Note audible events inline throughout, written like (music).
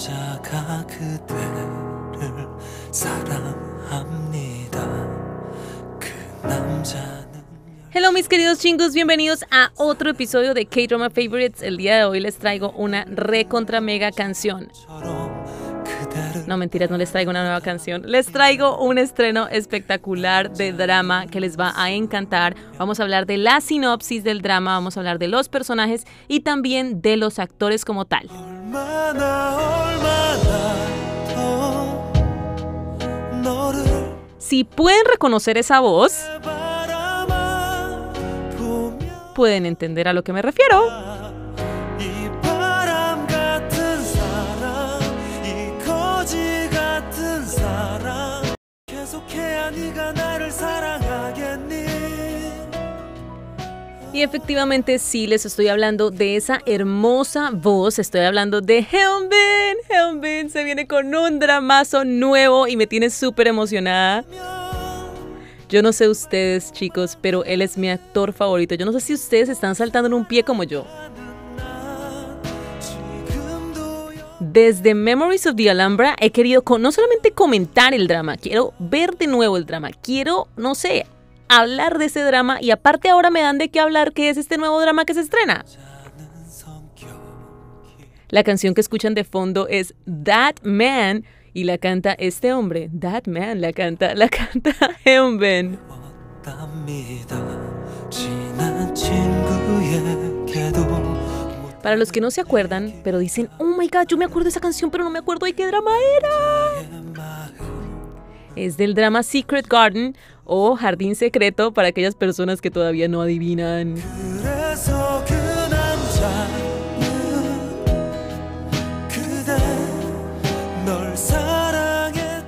남자가 그대를 사랑합니다. 그 남자는 Hello mis queridos chingos, bienvenidos a otro episodio de K-Drama Favorites. El día de hoy les traigo una recontra mega canción. No, mentiras, no les traigo una nueva canción. Les traigo un estreno espectacular de drama que les va a encantar. Vamos a hablar de la sinopsis del drama, vamos a hablar de los personajes y también de los actores como tal. Si pueden reconocer esa voz, pueden entender a lo que me refiero. Y efectivamente sí les estoy hablando de esa hermosa voz, estoy hablando de Helmbin. Helmbin se viene con un dramazo nuevo y me tiene súper emocionada. Yo no sé ustedes chicos, pero él es mi actor favorito. Yo no sé si ustedes están saltando en un pie como yo. desde Memories of the Alhambra he querido no solamente comentar el drama, quiero ver de nuevo el drama, quiero, no sé, hablar de ese drama y aparte ahora me dan de qué hablar que es este nuevo drama que se estrena. La canción que escuchan de fondo es That Man y la canta este hombre, That Man, la canta, la canta (laughs) Heunben. Para los que no se acuerdan, pero dicen, oh my god, yo me acuerdo de esa canción, pero no me acuerdo de qué drama era. Es del drama Secret Garden o Jardín Secreto para aquellas personas que todavía no adivinan.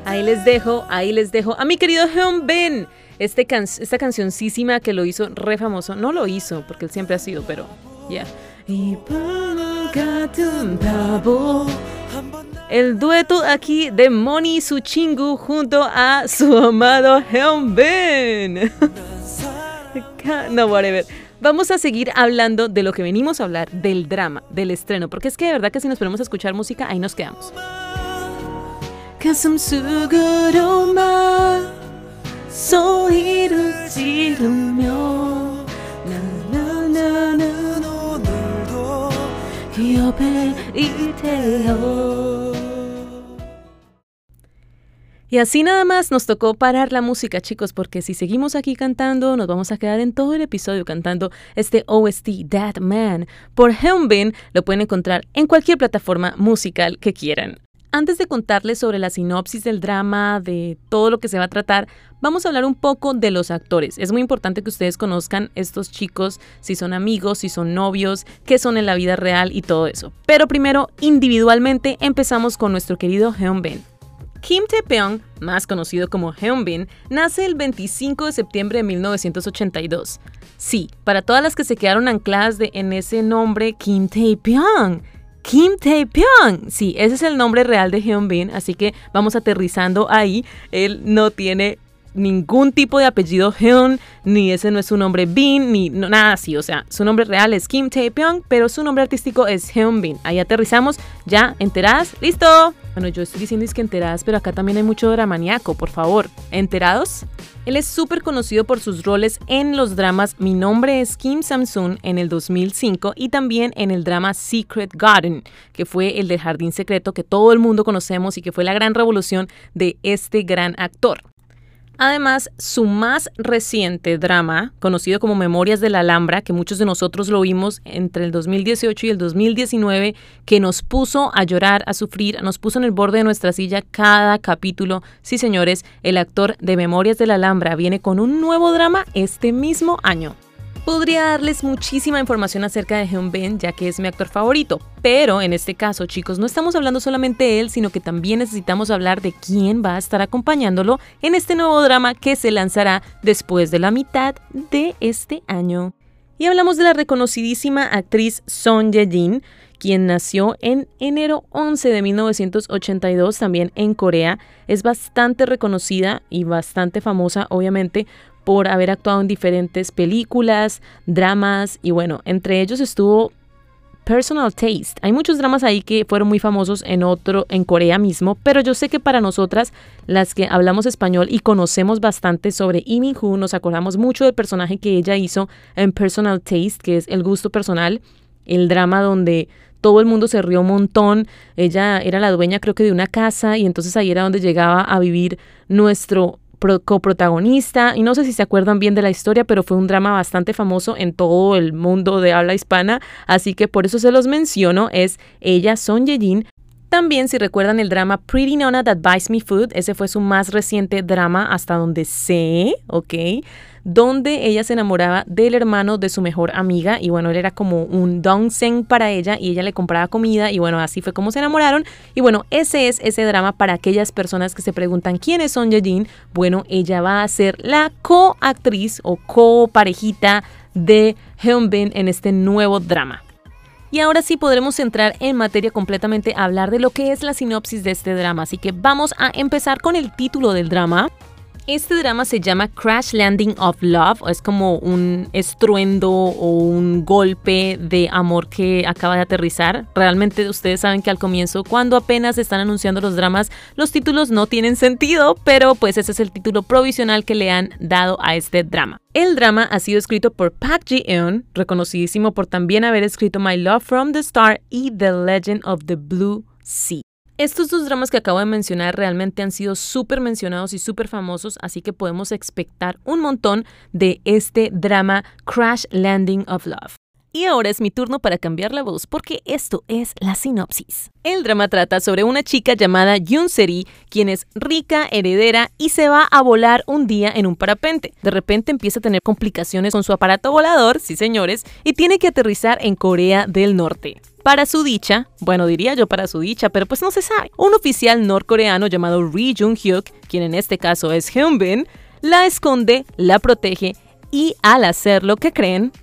Ahí les dejo, ahí les dejo a mi querido Hyun Ben. Este esta cancioncísima que lo hizo re famoso. No lo hizo, porque él siempre ha sido, pero ya. Yeah. El dueto aquí de Moni Suchingu junto a su amado Heunben. No, whatever. Vamos a seguir hablando de lo que venimos a hablar, del drama, del estreno, porque es que de verdad que si nos ponemos a escuchar música, ahí nos quedamos. 옆에 있대요. Y así nada más nos tocó parar la música, chicos, porque si seguimos aquí cantando, nos vamos a quedar en todo el episodio cantando este OST That Man por Helmbin. Lo pueden encontrar en cualquier plataforma musical que quieran. Antes de contarles sobre la sinopsis del drama, de todo lo que se va a tratar, vamos a hablar un poco de los actores. Es muy importante que ustedes conozcan estos chicos, si son amigos, si son novios, qué son en la vida real y todo eso. Pero primero, individualmente, empezamos con nuestro querido Hyunbin. Kim Tae-pyong, más conocido como Hyunbin, nace el 25 de septiembre de 1982. Sí, para todas las que se quedaron ancladas de, en ese nombre, Kim Tae-pyong. Kim Tae-pyong. Sí, ese es el nombre real de Hyunbin, así que vamos aterrizando ahí. Él no tiene ningún tipo de apellido Hyun, ni ese no es su nombre Bin, ni nada así. O sea, su nombre real es Kim Tae-pyong, pero su nombre artístico es Hyunbin. Ahí aterrizamos, ya, enteradas, listo. Bueno, yo estoy diciendo es que enteradas, pero acá también hay mucho dramaniaco, por favor. ¿Enterados? Él es súper conocido por sus roles en los dramas Mi nombre es Kim Samsung en el 2005 y también en el drama Secret Garden, que fue el del jardín secreto que todo el mundo conocemos y que fue la gran revolución de este gran actor. Además, su más reciente drama, conocido como Memorias de la Alhambra, que muchos de nosotros lo vimos entre el 2018 y el 2019, que nos puso a llorar, a sufrir, nos puso en el borde de nuestra silla cada capítulo. Sí, señores, el actor de Memorias de la Alhambra viene con un nuevo drama este mismo año. Podría darles muchísima información acerca de Hyunbin, ya que es mi actor favorito, pero en este caso, chicos, no estamos hablando solamente de él, sino que también necesitamos hablar de quién va a estar acompañándolo en este nuevo drama que se lanzará después de la mitad de este año. Y hablamos de la reconocidísima actriz Son Ye-jin, quien nació en enero 11 de 1982 también en Corea. Es bastante reconocida y bastante famosa, obviamente, por haber actuado en diferentes películas, dramas y bueno, entre ellos estuvo Personal Taste. Hay muchos dramas ahí que fueron muy famosos en otro, en Corea mismo, pero yo sé que para nosotras, las que hablamos español y conocemos bastante sobre Lee Min Ho, nos acordamos mucho del personaje que ella hizo en Personal Taste, que es el gusto personal, el drama donde todo el mundo se rió un montón. Ella era la dueña creo que de una casa y entonces ahí era donde llegaba a vivir nuestro coprotagonista y no sé si se acuerdan bien de la historia, pero fue un drama bastante famoso en todo el mundo de habla hispana, así que por eso se los menciono, es ella Son Ye-jin. También si recuerdan el drama Pretty Nona That Buys Me Food, ese fue su más reciente drama hasta donde sé, ¿ok? donde ella se enamoraba del hermano de su mejor amiga y bueno, él era como un dongsen para ella y ella le compraba comida y bueno, así fue como se enamoraron y bueno, ese es ese drama para aquellas personas que se preguntan quiénes son Yejin, bueno, ella va a ser la coactriz o co-parejita de Hyunbin en este nuevo drama. Y ahora sí podremos entrar en materia completamente a hablar de lo que es la sinopsis de este drama. Así que vamos a empezar con el título del drama. Este drama se llama Crash Landing of Love, es como un estruendo o un golpe de amor que acaba de aterrizar. Realmente ustedes saben que al comienzo, cuando apenas están anunciando los dramas, los títulos no tienen sentido, pero pues ese es el título provisional que le han dado a este drama. El drama ha sido escrito por Park Ji-eun, reconocidísimo por también haber escrito My Love from the Star y The Legend of the Blue Sea. Estos dos dramas que acabo de mencionar realmente han sido súper mencionados y súper famosos, así que podemos expectar un montón de este drama Crash Landing of Love. Y ahora es mi turno para cambiar la voz porque esto es la sinopsis. El drama trata sobre una chica llamada Yoon Seri, quien es rica, heredera y se va a volar un día en un parapente. De repente empieza a tener complicaciones con su aparato volador, sí señores, y tiene que aterrizar en Corea del Norte. Para su dicha, bueno diría yo para su dicha, pero pues no se sabe, un oficial norcoreano llamado Ri Jung-hyuk, quien en este caso es Hyun-bin, la esconde, la protege y al hacer lo que creen,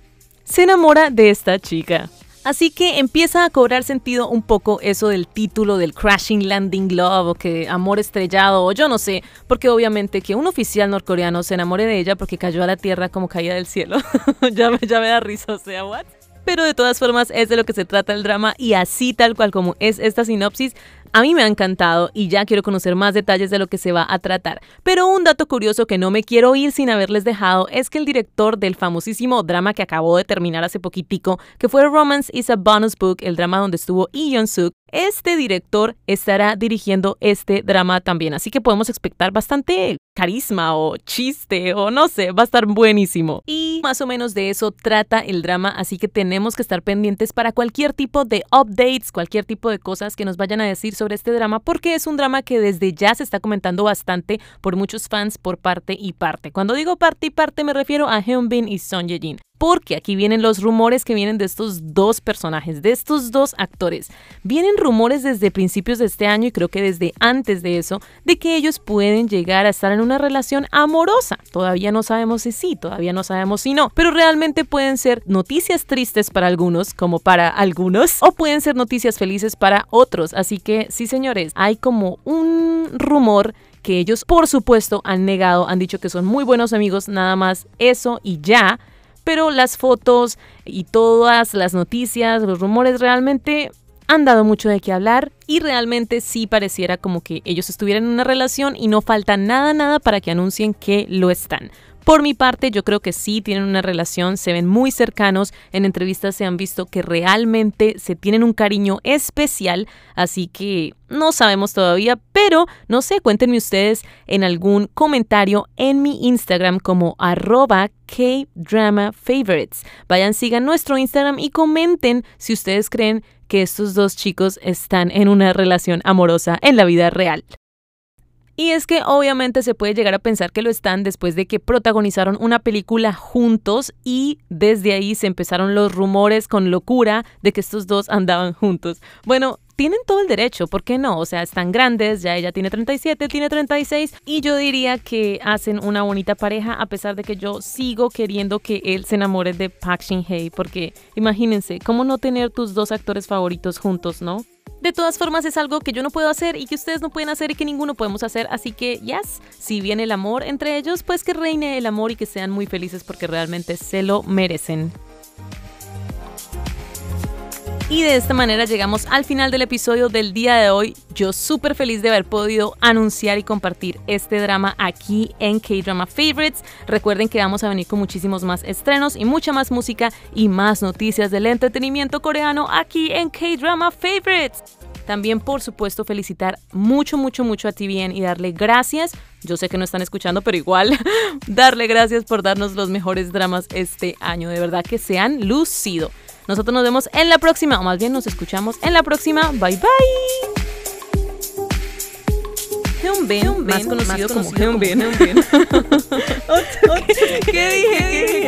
se enamora de esta chica. Así que empieza a cobrar sentido un poco eso del título del Crashing Landing Love o que amor estrellado o yo no sé, porque obviamente que un oficial norcoreano se enamore de ella porque cayó a la tierra como caída del cielo, (laughs) me, ya me da risa, o sea, ¿what? Pero de todas formas es de lo que se trata el drama y así tal cual como es esta sinopsis, a mí me ha encantado y ya quiero conocer más detalles de lo que se va a tratar. Pero un dato curioso que no me quiero ir sin haberles dejado es que el director del famosísimo drama que acabó de terminar hace poquitico, que fue Romance is a Bonus Book, el drama donde estuvo Lee Yeon-suk, este director estará dirigiendo este drama también, así que podemos expectar bastante carisma o chiste o no sé, va a estar buenísimo. Y más o menos de eso trata el drama, así que tenemos que estar pendientes para cualquier tipo de updates, cualquier tipo de cosas que nos vayan a decir sobre este drama, porque es un drama que desde ya se está comentando bastante por muchos fans por parte y parte. Cuando digo parte y parte me refiero a Hyunbin y Son Ye-jin porque aquí vienen los rumores que vienen de estos dos personajes, de estos dos actores. Vienen rumores desde principios de este año y creo que desde antes de eso, de que ellos pueden llegar a estar en una relación amorosa. Todavía no sabemos si sí, todavía no sabemos si no, pero realmente pueden ser noticias tristes para algunos, como para algunos, o pueden ser noticias felices para otros. Así que sí, señores, hay como un rumor que ellos por supuesto han negado, han dicho que son muy buenos amigos, nada más eso y ya, pero las fotos y todas las noticias, los rumores realmente han dado mucho de qué hablar y realmente sí pareciera como que ellos estuvieran en una relación y no falta nada, nada para que anuncien que lo están. Por mi parte, yo creo que sí tienen una relación, se ven muy cercanos, en entrevistas se han visto que realmente se tienen un cariño especial, así que no sabemos todavía, pero no sé, cuéntenme ustedes en algún comentario en mi Instagram como arroba K-Drama Vayan, sigan nuestro Instagram y comenten si ustedes creen que estos dos chicos están en una relación amorosa en la vida real. Y es que obviamente se puede llegar a pensar que lo están después de que protagonizaron una película juntos y desde ahí se empezaron los rumores con locura de que estos dos andaban juntos. Bueno, tienen todo el derecho, ¿por qué no? O sea, están grandes, ya ella tiene 37, tiene 36 y yo diría que hacen una bonita pareja a pesar de que yo sigo queriendo que él se enamore de Park Shin-hye porque imagínense, ¿cómo no tener tus dos actores favoritos juntos, no? De todas formas es algo que yo no puedo hacer y que ustedes no pueden hacer y que ninguno podemos hacer, así que yes, si viene el amor entre ellos, pues que reine el amor y que sean muy felices porque realmente se lo merecen. Y de esta manera llegamos al final del episodio del día de hoy. Yo súper feliz de haber podido anunciar y compartir este drama aquí en K-Drama Favorites. Recuerden que vamos a venir con muchísimos más estrenos y mucha más música y más noticias del entretenimiento coreano aquí en K-Drama Favorites. También, por supuesto, felicitar mucho, mucho, mucho a TVN y darle gracias. Yo sé que no están escuchando, pero igual, (laughs) darle gracias por darnos los mejores dramas este año. De verdad que se han lucido. Nosotros nos vemos en la próxima, o más bien nos escuchamos en la próxima. Bye bye. Hyunbin, más conocido como Hyunbin. (laughs) (laughs) ¿Qué dije? ¿Qué dije?